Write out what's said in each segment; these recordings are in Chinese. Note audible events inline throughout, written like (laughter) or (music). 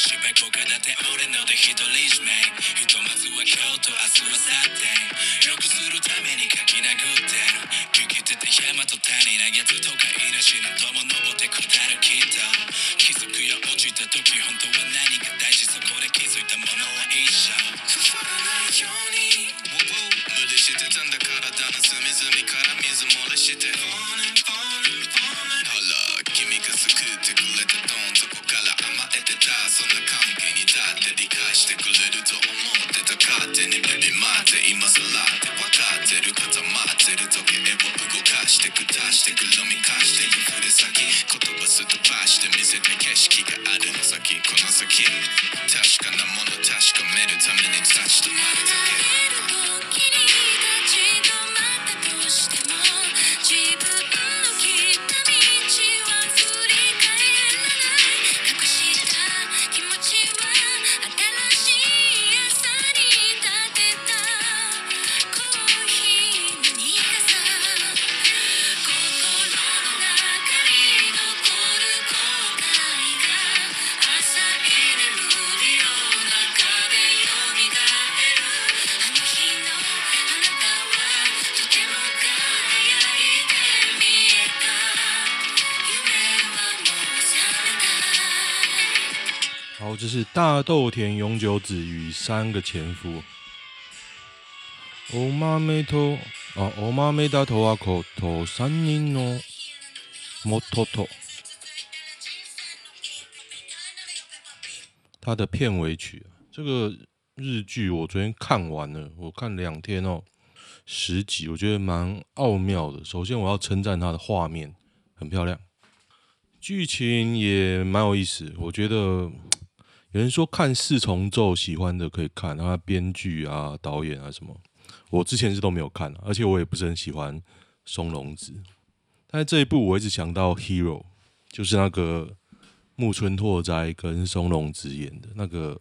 进んだ人生失败こかだって俺ので一人占めひとまずは今日と明日は去って良くするために書き殴ってる聞きてて山と谷なやつとかいなし何してくるみかしてくふれ先。言葉すっ飛ばして見せた景色があるの先。この先確かなもの確かめるために立ち止まる。だけた好，这是大豆田永久子与三个前夫。お豆とあお豆だとはこと三人の元と。他的片尾曲，这个日剧我昨天看完了，我看两天哦，十集，我觉得蛮奥妙的。首先我要称赞它的画面很漂亮，剧情也蛮有意思。我觉得 有人说看四重奏喜欢的可以看，他编剧啊、导演啊什么，我之前是都没有看，而且我也不是很喜欢松隆子。但是这一部我一直想到《Hero》，就是那个。木村拓哉跟松隆子演的那个，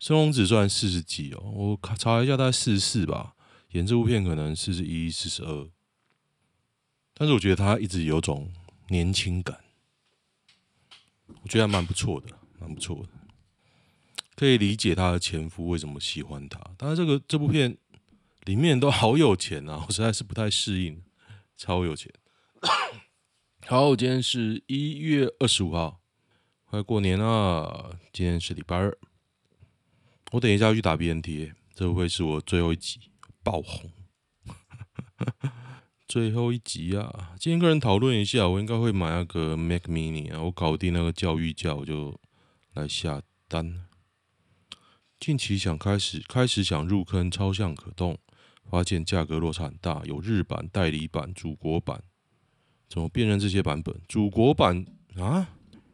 松隆子算四十几哦，我查一下，大概四十四吧。演这部片可能四十一、四十二，但是我觉得他一直有种年轻感，我觉得还蛮不错的，蛮不错的，可以理解他的前夫为什么喜欢他。但是这个这部片里面都好有钱啊，(laughs) 我实在是不太适应，超有钱。(coughs) 好，今天是一月二十五号。快过年了，今天是礼拜二。我等一下要去打 BNT，这会是我最后一集爆红。(laughs) 最后一集啊！今天跟人讨论一下，我应该会买那个 Mac Mini 啊。我搞定那个教育价，我就来下单。近期想开始，开始想入坑超像可动，发现价格落差很大，有日版、代理版、祖国版，怎么辨认这些版本？祖国版啊？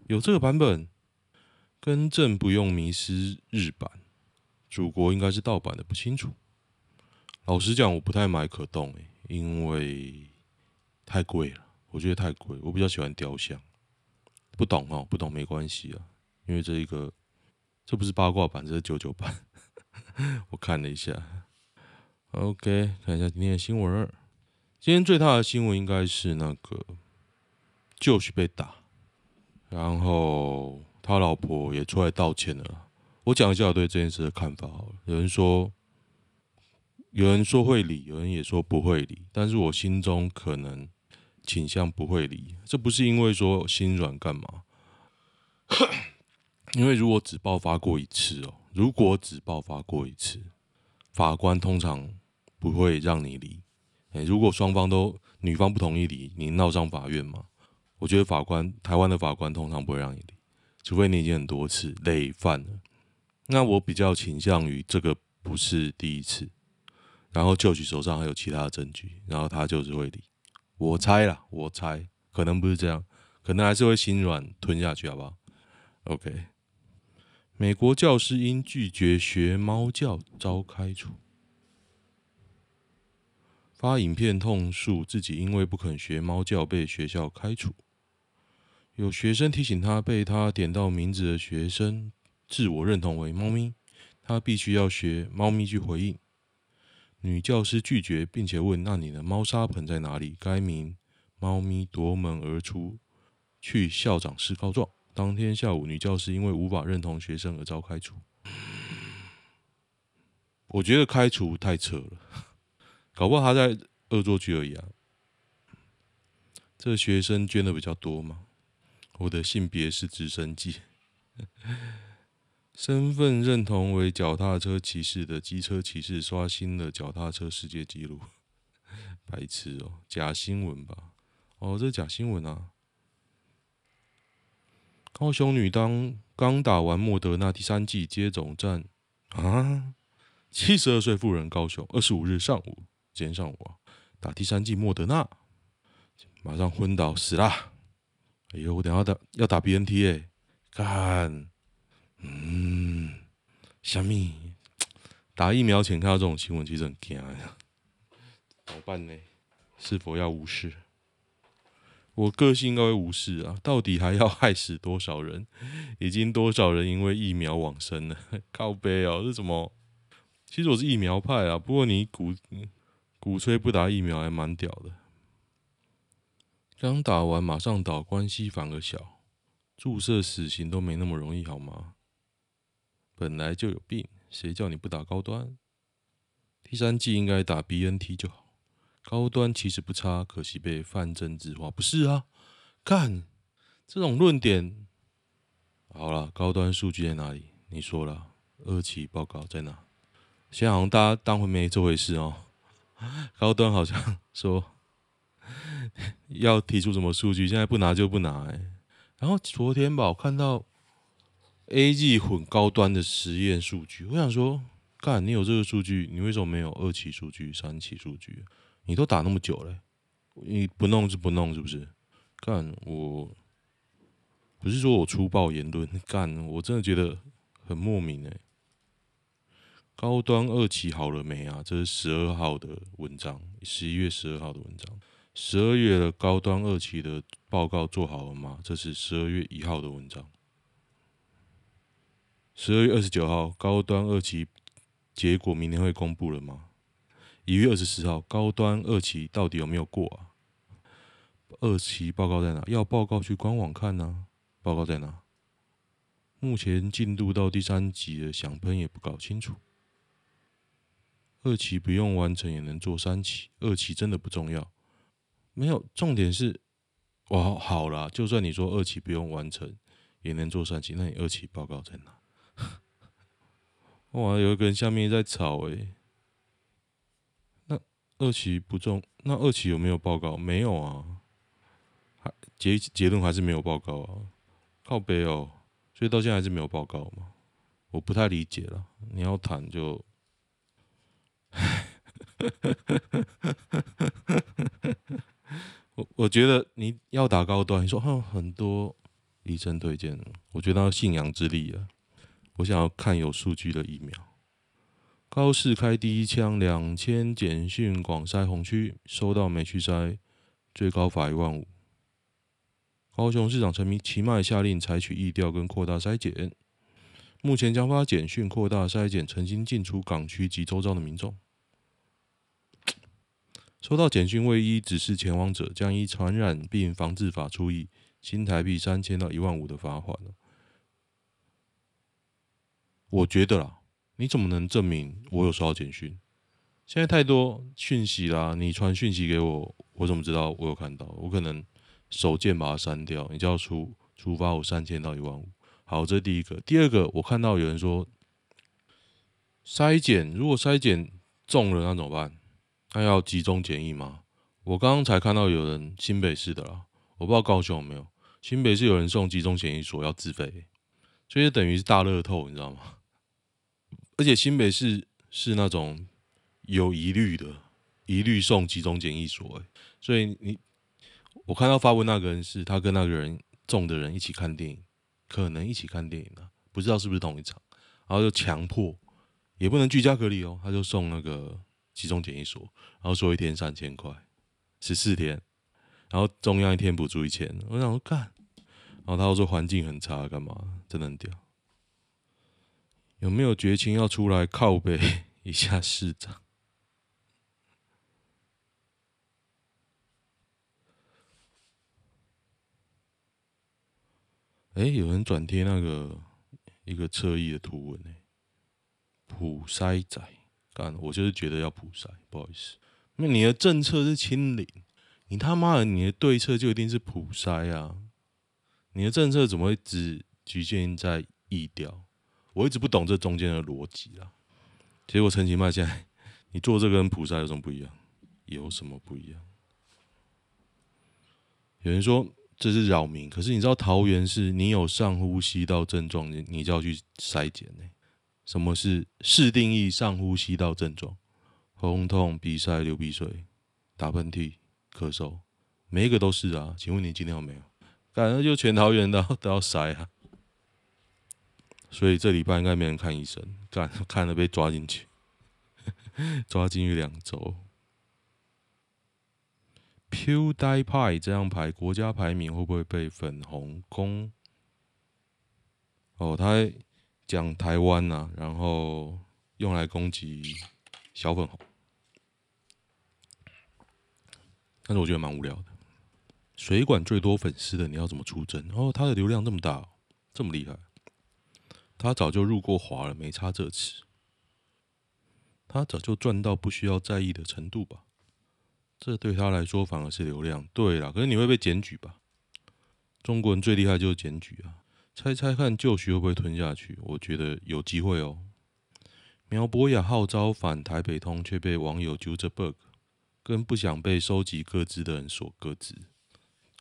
有这个版本，更正不用迷失日版，祖国应该是盗版的，不清楚。老实讲，我不太买可动诶，因为太贵了，我觉得太贵。我比较喜欢雕像，不懂哦，不懂没关系啊，因为这一个这不是八卦版，这是九九版。(laughs) 我看了一下，OK，看一下今天的新闻。今天最大的新闻应该是那个 Josh 被打。然后他老婆也出来道歉了。我讲一下我对这件事的看法好了。有人说，有人说会理，有人也说不会理。但是我心中可能倾向不会理。这不是因为说心软干嘛？因为如果只爆发过一次哦，如果只爆发过一次，法官通常不会让你离。诶，如果双方都女方不同意离，你闹上法院嘛？我觉得法官，台湾的法官通常不会让你离，除非你已经很多次累犯了。那我比较倾向于这个不是第一次，然后 Josh 手上还有其他的证据，然后他就是会离。我猜啦，我猜可能不是这样，可能还是会心软吞下去，好不好？OK。美国教师因拒绝学猫叫遭开除，发影片痛诉自己因为不肯学猫叫被学校开除。有学生提醒他，被他点到名字的学生自我认同为猫咪，他必须要学猫咪去回应。女教师拒绝，并且问：“那你的猫砂盆在哪里？”该名猫咪夺门而出，去校长室告状。当天下午，女教师因为无法认同学生而遭开除。我觉得开除太扯了，搞不好他在恶作剧而已啊。这学生捐的比较多吗？我的性别是直升机，身份认同为脚踏车骑士的机车骑士刷新了脚踏车世界纪录。(laughs) 白痴哦，假新闻吧？哦，这假新闻啊！高雄女当刚打完莫德纳第三剂接种站啊！七十二岁妇人高雄二十五日上午，今天上午啊，打第三剂莫德纳，马上昏倒死啦！哎呦，我等下打要打 BNT 哎、欸，看，嗯，小米打疫苗前看到这种新闻，其实很惊呀，怎么办呢？是否要无视？我个性应该会无视啊！到底还要害死多少人？(laughs) 已经多少人因为疫苗往生了？(laughs) 靠背哦，这怎么？其实我是疫苗派啊，不过你鼓鼓吹不打疫苗还蛮屌的。刚打完马上倒，关系反而小。注射死刑都没那么容易好吗？本来就有病，谁叫你不打高端？第三剂应该打 BNT 就好。高端其实不差，可惜被泛政治化。不是啊，干这种论点。好了，高端数据在哪里？你说了，二期报告在哪？现在好像大家当回没这回事哦。(laughs) 高端好像 (laughs) 说要提出什么数据，现在不拿就不拿哎。然后昨天吧，我看到 A G 混高端的实验数据，我想说，干你有这个数据，你为什么没有二期数据、三期数据？你都打那么久了，你不弄就不弄，是不是？干我不是说我粗暴言论，干我真的觉得很莫名哎。高端二期好了没啊？这是十二号的文章，十一月十二号的文章。十二月的高端二期的报告做好了吗？这是十二月一号的文章。十二月二十九号，高端二期结果明天会公布了吗？一月二十四号，高端二期到底有没有过啊？二期报告在哪？要报告去官网看呢、啊。报告在哪？目前进度到第三级了想喷也不搞清楚。二期不用完成也能做三期，二期真的不重要。没有，重点是，哇，好啦，就算你说二期不用完成也能做三期，那你二期报告在哪？(laughs) 哇，有一个人下面在吵诶、二期不重，那二期有没有报告？没有啊，还结结论还是没有报告啊，靠北哦，所以到现在还是没有报告嘛，我不太理解了。你要谈就，(laughs) 我我觉得你要打高端，你说哼，很多医生推荐，我觉得他信仰之力啊，我想要看有数据的疫苗。高市开第一枪，两千简讯广筛红区，收到没去筛，最高罚一万五。高雄市长陈其迈下令采取疫调跟扩大筛检，目前将发简讯扩大筛检曾经进出港区及周遭的民众。收到简讯未依指示前往者，将依传染病防治法处以新台币三千到一万五的罚款。我觉得啦。你怎么能证明我有收到简讯？现在太多讯息啦，你传讯息给我，我怎么知道我有看到？我可能手贱把它删掉。你就要出处罚我三千到一万五。好，这是第一个。第二个，我看到有人说筛检，如果筛检中了那怎么办？那要集中检疫吗？我刚刚才看到有人新北市的啦，我不知道高雄有没有。新北市有人送集中检疫所要自费，所以等于是大乐透，你知道吗？而且新北市是那种有疑虑的，一律送集中检疫所。所以你我看到发问那个人是他跟那个人中的人一起看电影，可能一起看电影的，不知道是不是同一场，然后就强迫，也不能居家隔离哦，他就送那个集中检疫所，然后说一天三千块，十四天，然后中央一天补助一千，我想说干，然后他又说环境很差，干嘛？真的很屌。有没有绝情要出来靠北 (laughs) 一下市长？哎，有人转贴那个一个侧翼的图文呢，普筛仔，干，我就是觉得要普筛，不好意思，那你的政策是清零，你他妈的你的对策就一定是普筛啊，你的政策怎么会只局限在疫调？我一直不懂这中间的逻辑啊。结果陈其迈现在，(laughs) 你做这个跟菩萨有什么不一样？有什么不一样？有人说这是扰民，可是你知道桃园是你有上呼吸道症状，你你就要去筛检呢。什么是市定义上呼吸道症状？喉咙痛、鼻塞、流鼻水、打喷嚏、咳嗽，每一个都是啊。请问你今天有没有？感觉就全桃园的都要筛啊。所以这礼拜应该没人看医生，干 (laughs) 看了被抓进去，(laughs) 抓进去两周。PewDiePie 这样排国家排名会不会被粉红攻？哦，他讲台湾呐、啊，然后用来攻击小粉红，但是我觉得蛮无聊的。水管最多粉丝的你要怎么出征？哦，他的流量这么大，这么厉害。他早就入过华了，没差这词。他早就赚到不需要在意的程度吧？这对他来说反而是流量。对啦，可是你会被检举吧？中国人最厉害就是检举啊！猜猜看，旧徐会不会吞下去？我觉得有机会哦。苗博雅号召反台北通，却被网友揪着 bug，跟不想被收集个资的人说个资。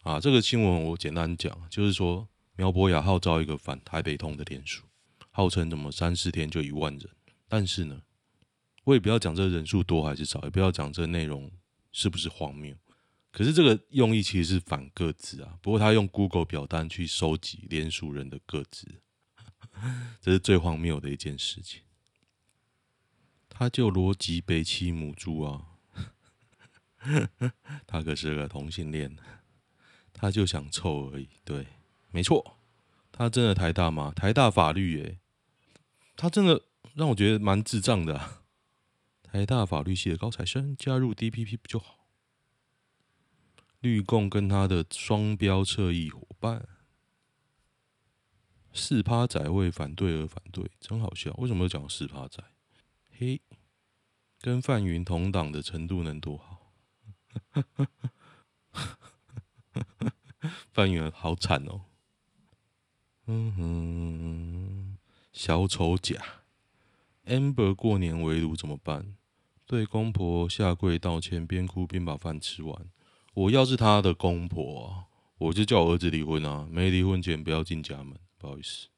啊，这个新闻我简单讲，就是说苗博雅号召一个反台北通的连署。号称怎么三四天就一万人，但是呢，我也不要讲这人数多还是少，也不要讲这内容是不是荒谬。可是这个用意其实是反个资啊。不过他用 Google 表单去收集连署人的个资，这是最荒谬的一件事情。他就逻辑北七母猪啊，(laughs) 他可是个同性恋，他就想臭而已。对，没错，他真的台大吗？台大法律耶、他真的让我觉得蛮智障的。台大法律系的高材生加入 DPP 不就好？绿共跟他的双标侧翼伙伴，四趴仔为反对而反对，真好笑。为什么要讲四趴仔？嘿，跟范云同党的程度能多好？(laughs) 范云好惨哦。嗯哼。小丑甲，Amber 过年围炉怎么办？对公婆下跪道歉，边哭边把饭吃完。我要是他的公婆啊，我就叫我儿子离婚啊！没离婚前不要进家门，不好意思。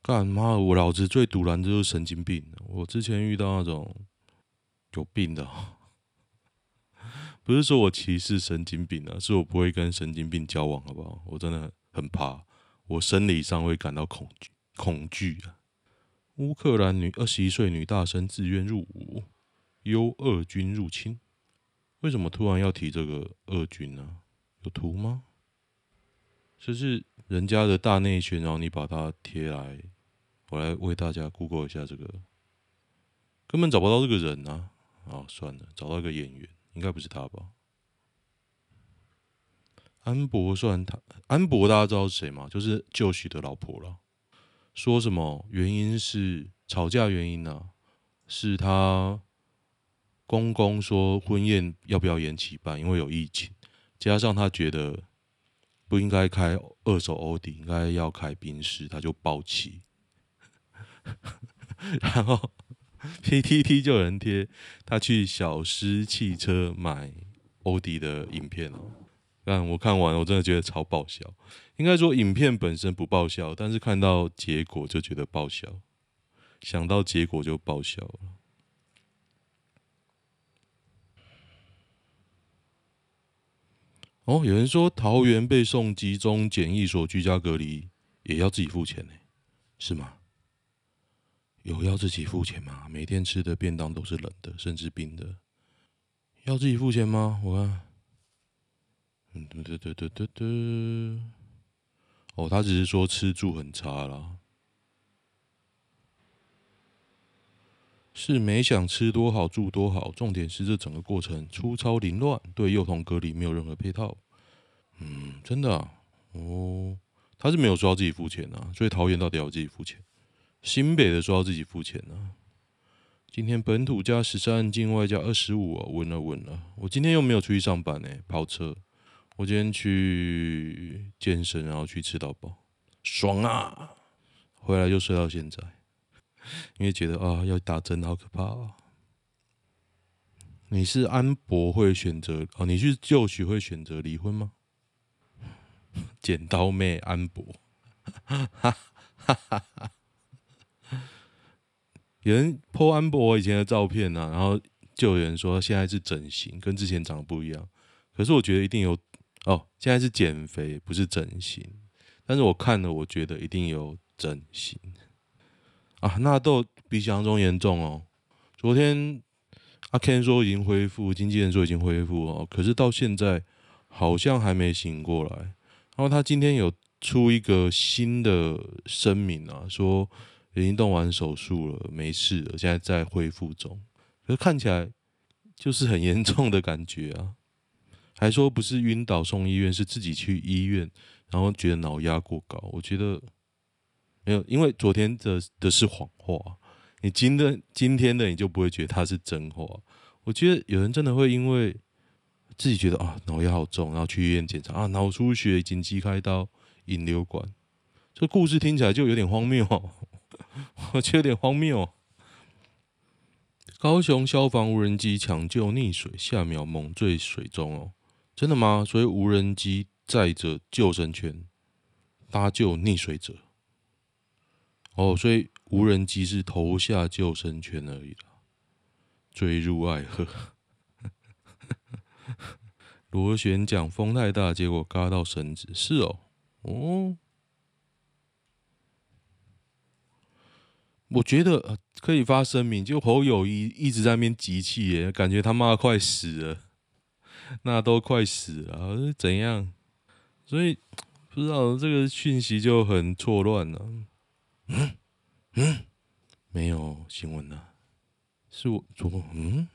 干妈，我老子最赌烂的就是神经病。我之前遇到那种有病的，不是说我歧视神经病啊，是我不会跟神经病交往，好不好？我真的很怕，我生理上会感到恐惧。恐惧啊！乌克兰女二十一岁女大生自愿入伍，忧俄军入侵。为什么突然要提这个俄军呢？有图吗？这是人家的大内宣，然后你把它贴来，我来为大家 Google 一下这个，根本找不到这个人啊！啊，算了，找到一个演员，应该不是他吧？安博算他？安博大家知道是谁吗？就是旧许的老婆了。说什么原因是吵架原因呢、是他公公说婚宴要不要延期办，因为有疫情，加上他觉得不应该开二手欧迪，应该要开宾士，他就爆气。(laughs) 然后 (laughs) PTT 就有人贴他去小狮汽车买欧迪的影片哦。但我看完，我真的觉得超爆笑。应该说，影片本身不爆笑，但是看到结果就觉得爆笑，想到结果就爆笑了。哦，有人说桃园被送集中检疫所居家隔离，也要自己付钱呢？是吗？有要自己付钱吗？每天吃的便当都是冷的，甚至冰的，要自己付钱吗？我看。嗯，对对对对对。哦，他只是说吃住很差啦，是没想吃多好住多好，重点是这整个过程粗糙凌乱，对幼童隔离没有任何配套。嗯，真的？哦，他是没有说要自己付钱啊，所以桃园到底要自己付钱？新北的说要自己付钱啊。今天本土加十三，境外加二十五啊，稳了稳了。我今天又没有出去上班呢、跑车。我今天去健身，然后去吃到饱，爽啊！回来就睡到现在，因为觉得啊，要打针好可怕啊。你是安博会选择哦？你去就许会选择离婚吗？(laughs) 剪刀妹安博，哈哈哈哈。有人 po 安博以前的照片啊，然后就有人说现在是整形，跟之前长得不一样。可是我觉得一定有哦，现在是减肥，不是整形。但是我看了，我觉得一定有整形啊。纳豆比想象中严重哦。昨天阿 Ken 说已经恢复，经纪人说已经恢复哦，可是到现在好像还没醒过来。然后他今天有出一个新的声明啊，说已经动完手术了，没事了，现在在恢复中。可是看起来就是很严重的感觉啊，还说不是晕倒送医院，是自己去医院，然后觉得脑压过高。我觉得没有，因为昨天的的是谎话，你今的今天的你就不会觉得它是真话。我觉得有人真的会因为。自己觉得啊，脑压好重，然后去医院检查啊，脑出血，紧急开刀，引流管。这故事听起来就有点荒谬，(laughs) 我觉得有点荒谬。高雄消防无人机抢救溺水，下秒猛坠水中哦，真的吗？所以无人机载着救生圈搭救溺水者。哦，所以无人机是投下救生圈而已了，坠入爱河。(laughs) 螺旋桨风太大，结果嘎到绳子。是哦，哦，我觉得、可以发声明，就侯友宜一直在那边集气耶，感觉他妈快死了，那都快死了，怎样？所以不知道这个讯息就很错乱了。嗯嗯，没有新闻了，是我昨嗯。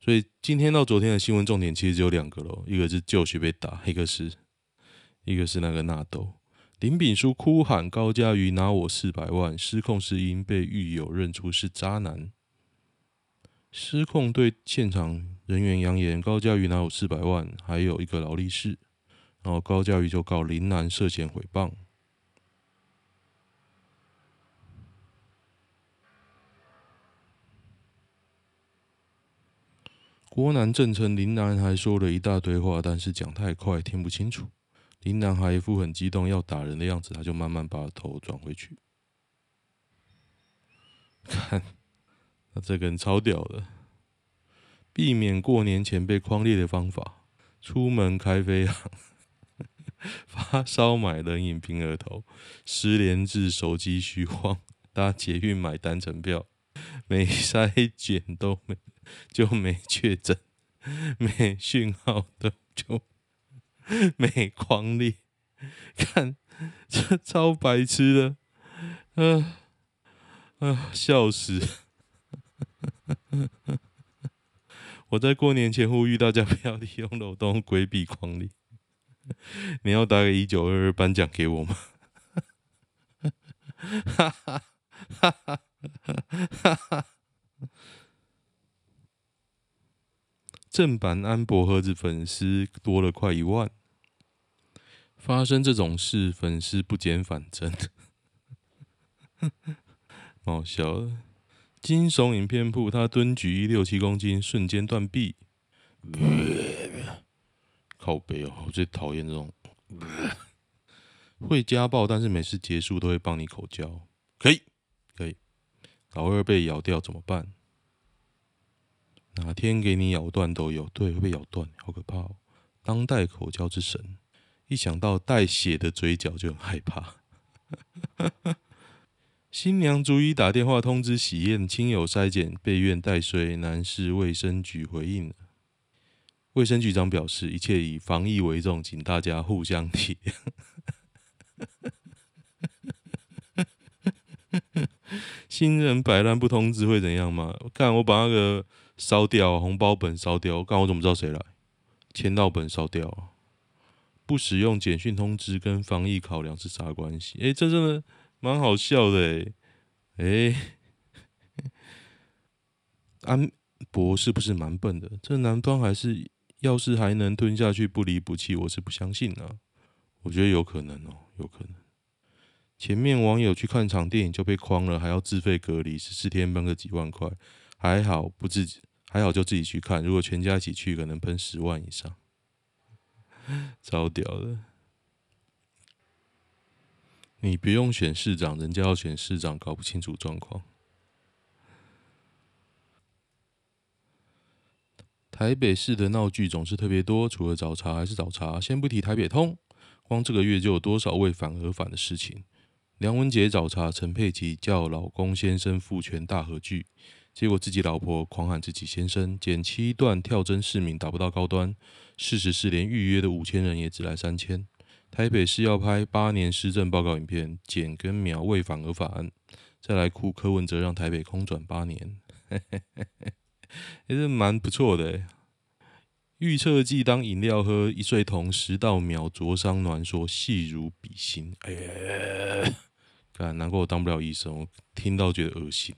所以今天到昨天的新闻重点其实只有两个喽，一个是就绪被打，一个是，一个是那个纳豆。林炳书哭喊高嘉瑜拿我四百万，失控是因被狱友认出是渣男。失控对现场人员扬言高嘉瑜拿有四百万，还有一个劳力士，然后高嘉瑜就告林男涉嫌诽谤。郭南正称林男还说了一大堆话，但是讲太快听不清楚。林男还一副很激动要打人的样子，他就慢慢把头转回去。看，那这个人超屌的，避免过年前被框列的方法：出门开飞航，(laughs) 发烧买冷饮平额头，失联至手机虚晃，搭捷运买单程票，没筛检都没。就没确诊，没讯号的就没框列，看这超白痴的，啊、呃、啊、呃、笑死！我在过年前呼吁大家 (laughs) 不要利用漏洞规避匡列，(laughs) 你要打给一九二二颁奖给我吗？哈哈哈哈哈哈！正版安博盒子粉丝多了快一万，发生这种事，粉丝不减反增，(laughs) 好笑了。惊悚影片铺，他蹲举一六七公斤，瞬间断臂。(sniffs) 靠北哦，我最讨厌这种 (sniffs) 会家暴，但是每次结束都会帮你口交。可以，可以。老二被咬掉怎么办？哪天给你咬断都有，对，会被咬断，好可怕哦！当代口交之神，一想到带血的嘴角就很害怕。新娘逐一打电话通知喜宴，亲友筛检被院待随，南市卫生局回应。卫生局长表示，一切以防疫为重，请大家互相体谅。(laughs) 新人摆烂不通知会怎样吗？看我把那个。烧掉红包本烧掉，刚我怎么知道谁来？签到本烧掉，不使用简讯通知跟防疫考量是啥关系？哎，这真的蛮好笑的哎。哎，(laughs) 安博是不是蛮笨的？这男方还是要是还能吞下去不离不弃，我是不相信啊。我觉得有可能哦，有可能。前面网友去看场电影就被框了，还要自费隔离十四天，喷个几万块，还好不自己，还好就自己去看。如果全家一起去，可能喷十万以上，(laughs) 超屌的。你不用选市长，人家要选市长，搞不清楚状况。台北市的闹剧总是特别多，除了找茬还是找茬。先不提台北通，光这个月就有多少为反而反的事情。梁文杰找茬，陈佩琪叫老公先生父权大合剧，结果自己老婆狂喊自己先生，减七段跳针市民达不到高端，事实是连预约的五千人也只来三千。台北市要拍八年施政报告影片，剪跟苗为反而反，再来哭柯文哲让台北空转八年，(laughs) 也是蛮不错的。预测剂当饮料喝，一岁童食道秒灼伤暖，说细如笔芯。哎呀！难怪我当不了医生，我听到觉得恶心。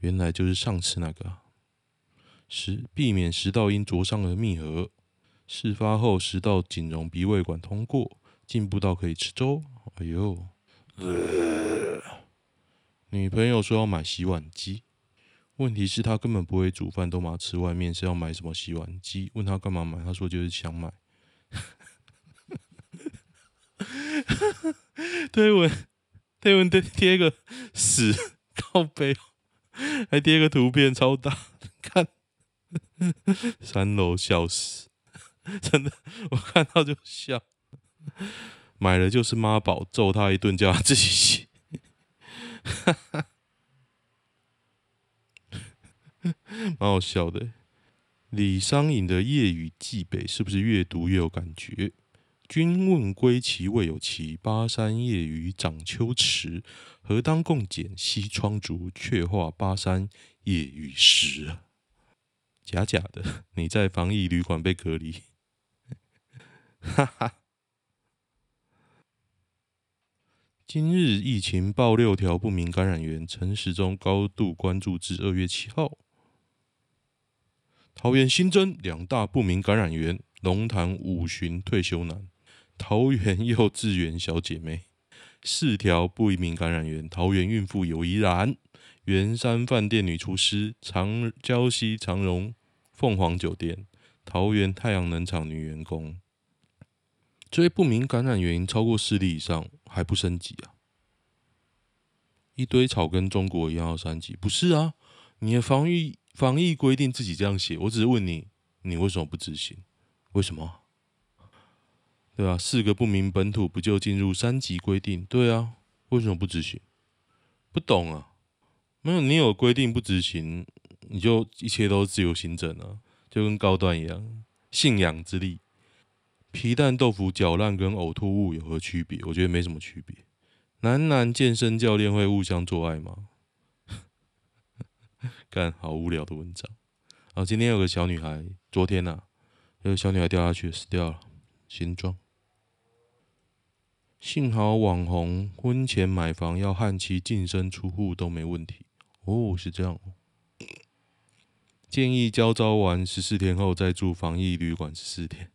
原来就是上次那个食避免食道因灼伤而密合。事发后食道仅容鼻胃管通过，进步到可以吃粥。哎呦，呃、女朋友说要买洗碗机，问题是她根本不会煮饭，都嘛吃外面，是要买什么洗碗机？问她干嘛买，她说就是想买。(laughs) 推文，推文贴贴个屎靠背，还贴个图片超大，看 (laughs) 三楼笑死，真的我看到就笑。(laughs) 买了就是妈宝，揍他一顿，叫他自己洗，(laughs) 蛮好笑的。李商隐的《夜雨寄北》是不是越读越有感觉？君问归期未有期，巴山夜雨涨秋池。何当共剪西窗烛，却话巴山夜雨时！假假的，你在防疫旅馆被隔离。哈哈。今日疫情报六条不明感染源，陈时中高度关注至二月七号。桃园新增两大不明感染源，龙潭五旬退休男。桃园 (laughs) 幼稚园小姐妹，四条不明感染源：桃园孕妇有疑然，圆山饭店女厨师，长礁溪长荣凤凰酒店，桃园太阳能厂女员工。这些不明感染原因超过四例以上，还不升级啊？一堆草跟中国一样要三级？不是啊，你的防疫防疫规定自己这样写，我只是问你，你为什么不执行？为什么？对啊，四个不明本土不就进入三级规定？对啊，为什么不执行？不懂啊？没有，你有规定不执行，你就一切都自由行政啊，就跟高端一样，信仰之力。皮蛋豆腐搅烂跟呕吐物有何区别？我觉得没什么区别。男男健身教练会互相做爱吗？(laughs) 干，好无聊的文章。啊今天有个小女孩，昨天呐、啊，有个小女孩掉下去死掉了，新庄。幸好网红婚前买房要和其净身出户都没问题哦，是这样。建议交招完十四天后再住防疫旅馆十四天，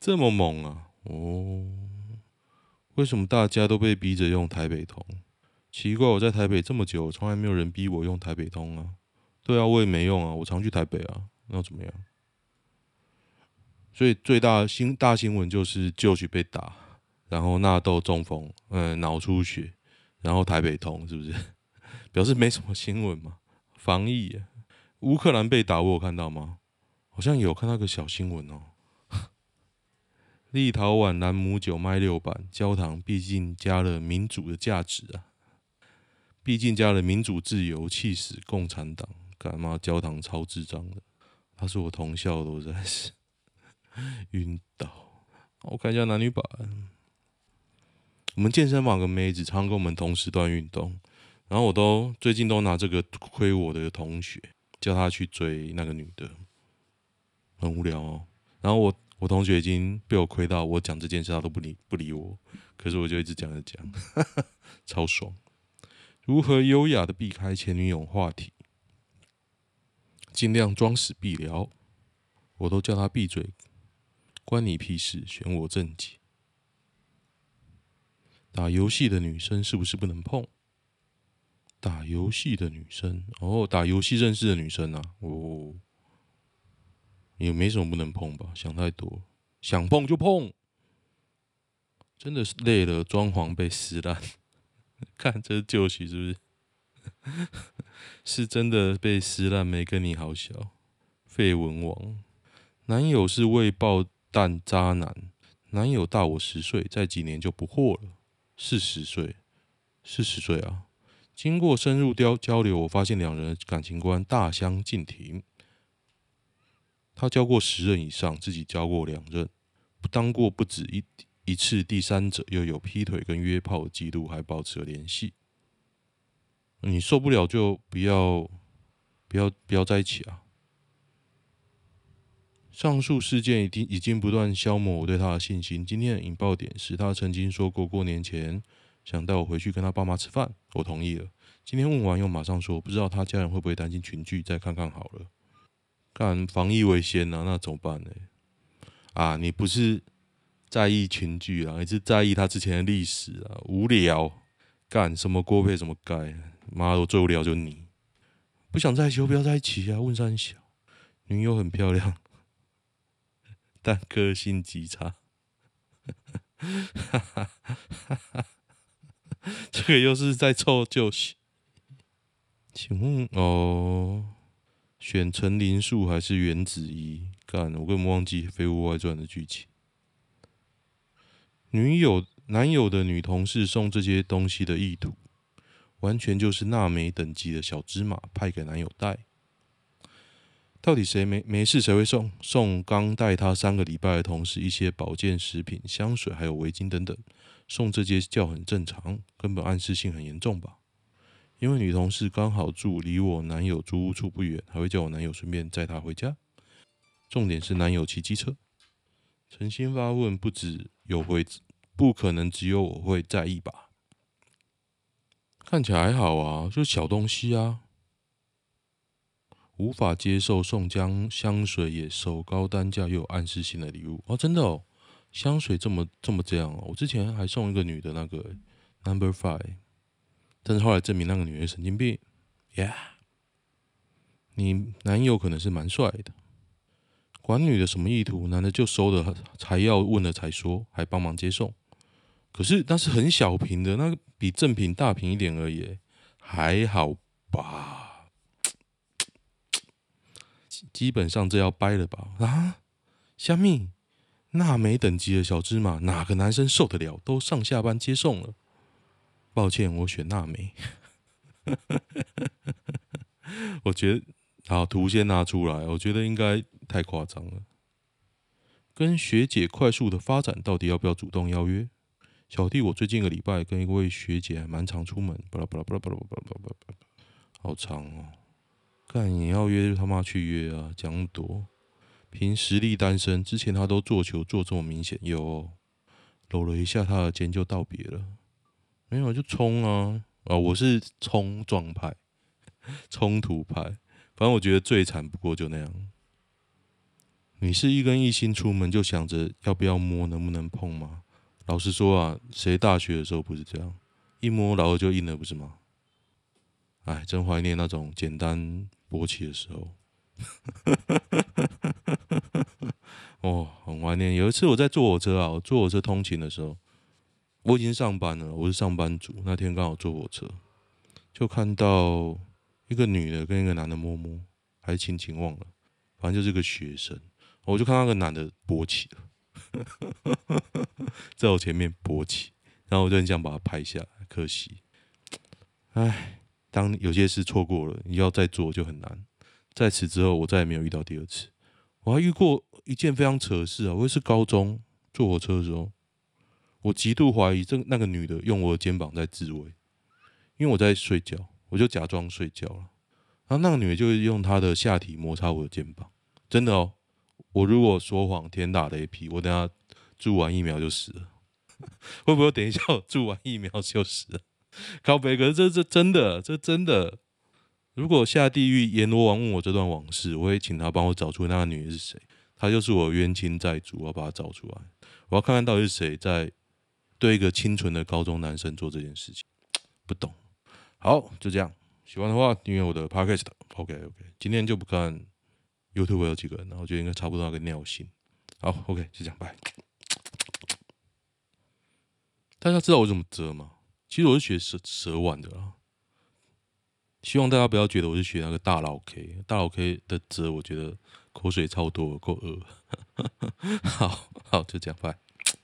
这么猛啊！哦，为什么大家都被逼着用台北通？奇怪，我在台北这么久，从来没有人逼我用台北通啊。对啊，我也没用啊，我常去台北啊，那又怎么样？所以最大新大新闻就是就去被打。然后纳豆中风，嗯，脑出血，然后台北通是不是？(laughs) 表示没什么新闻嘛？防疫，乌克兰被打，我有看到吗？好像有看到个小新闻哦。立陶宛兰姆酒卖六版，焦糖毕竟加了民主的价值啊，毕竟加了民主自由，气死共产党！干嘛焦糖超智障的？他是我同校的，我真是晕倒。我看一下男女版。我们健身房个妹子常跟我们同时段运动，然后我都最近都拿这个亏我的同学，叫他去追那个女的，很无聊哦。然后我我同学已经被我亏到，我讲这件事他都不理不理我，可是我就一直讲着讲，(laughs) 超爽。如何优雅的避开前女友话题？尽量装死必聊，我都叫他闭嘴，关你屁事，选我正解。打游戏的女生是不是不能碰？打游戏的女生哦，打游戏认识的女生啊，哦，也没什么不能碰吧？想太多，想碰就碰，真的是累了，装潢被撕烂，(laughs) 看这旧戏是不是？(laughs) 是真的被撕烂，没跟你好小，废文王，男友是未爆弹渣男，男友大我十岁，再几年就不惑了，四十岁，四十岁啊。经过深入交交流，我发现两人感情观大相径庭。他交过十任以上，自己交过两任，当过不止一一次第三者，又有劈腿跟约炮的记录，还保持了联系。你受不了就不要不要不要在一起啊！上述事件已经已经不断消磨我对他的信心。今天的引爆点是他曾经说过过年前。想带我回去跟他爸妈吃饭，我同意了。今天问完又马上说，不知道他家人会不会担心群聚，再看看好了。干防疫为先啊，那怎么办呢？啊，你不是在意群聚啊，你是在意他之前的历史啊？无聊，干什么锅配什么盖？妈的，我最无聊就你。不想在一起就不要在一起啊！问三小，女友很漂亮，但个性极差。哈哈哈哈哈。这个又是在凑旧戏，请问哦，选陈林树还是袁子怡？干，我根本忘记《飞屋外传》的剧情。女友、男友的女同事送这些东西的意图，完全就是纳美等级的小芝麻派给男友带。到底谁没没事谁会送？送刚带他三个礼拜的同事一些保健食品、香水，还有围巾等等。送这些叫很正常，根本暗示性很严重吧？因为女同事刚好住离我男友租屋处不远，还会叫我男友顺便载她回家。重点是男友骑机车。诚心发问，不只有会，不可能只有我会在意吧？看起来还好啊，就小东西啊。无法接受送将香水也收高单价又有暗示性的礼物哦，真的哦。香水这么这么这样哦，我之前还送一个女的那个 Number Five，但是后来证明那个女人神经病。Yeah，你男友可能是蛮帅的，管女的什么意图，男的就收了才要问了才说，还帮忙接送。可是那是很小瓶的，那个比正品大瓶一点而已，还好吧？基本上这要掰了吧？啊，虾米？纳美等级的小芝麻，哪个男生受得了？都上下班接送了。抱歉，我选娜美。(laughs) 我觉得，好，图先拿出来。我觉得应该太夸张了。跟学姐快速的发展，到底要不要主动邀约？小弟，我最近一个礼拜跟一位学姐还蛮常出门。巴拉巴拉巴拉巴拉巴拉巴拉，好长哦。干，你要约就他妈去约啊，讲多。凭实力单身，之前他都做球做这么明显，有搂了一下他的肩就道别了，没有就冲啊啊！我是冲撞派，(laughs) 冲突派，反正我觉得最惨不过就那样。你是一跟异性出门就想着要不要摸，能不能碰吗？老实说啊，谁大学的时候不是这样？一摸老二就硬了，不是吗？哎，真怀念那种简单勃起的时候。(laughs) 哦，很怀念。有一次我在坐火车啊，我坐火车通勤的时候，我已经上班了，我是上班族。那天刚好坐火车，就看到一个女的跟一个男的摸摸，还是亲亲忘了，反正就是个学生。我就看到那个男的勃起了，(laughs) 在我前面勃起，然后我就很想把他拍下来，可惜。唉，当有些事错过了，你要再做就很难。在此之后，我再也没有遇到第二次。我还遇过一件非常扯的事啊！我也是高中坐火车的时候，我极度怀疑这那个女的用我的肩膀在自慰，因为我在睡觉，我就假装睡觉了。然后那个女的就用她的下体摩擦我的肩膀，真的哦，我如果说谎，天打雷劈，我等下注完疫苗就死了。(laughs) 会不会等一下我注完疫苗就死了？靠北，可是这这真的，这真的。如果下地狱阎罗王问我这段往事，我会请他帮我找出那个女人是谁。她就是我冤亲债主，我要把她找出来。我要看看到底是谁在对一个清纯的高中男生做这件事情。不懂。好，就这样。喜欢的话订阅我的 Podcast。OK OK，今天就不看 YouTube 有几个人，然后我觉得应该差不多那个尿性。好，OK，就这样，拜。大家知道我怎么折吗？其实我是学蛇蛇丸的啦。希望大家不要觉得我是学那个大佬 K，大佬 K 的折，我觉得口水超多，够饿。(laughs) 好好，就这样，拜。